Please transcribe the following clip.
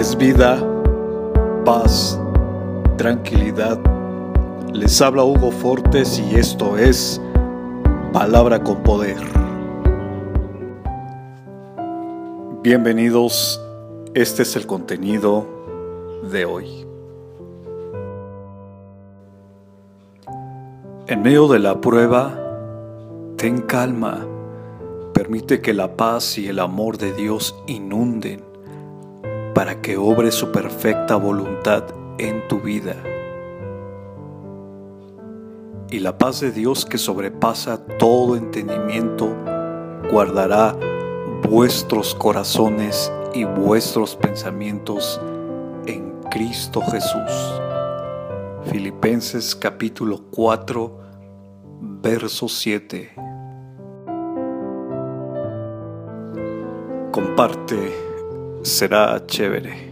es vida, paz, tranquilidad. Les habla Hugo Fortes y esto es Palabra con Poder. Bienvenidos, este es el contenido de hoy. En medio de la prueba, ten calma, permite que la paz y el amor de Dios inunden para que obre su perfecta voluntad en tu vida. Y la paz de Dios que sobrepasa todo entendimiento guardará vuestros corazones y vuestros pensamientos en Cristo Jesús. Filipenses capítulo 4, verso 7. Comparte será chévere.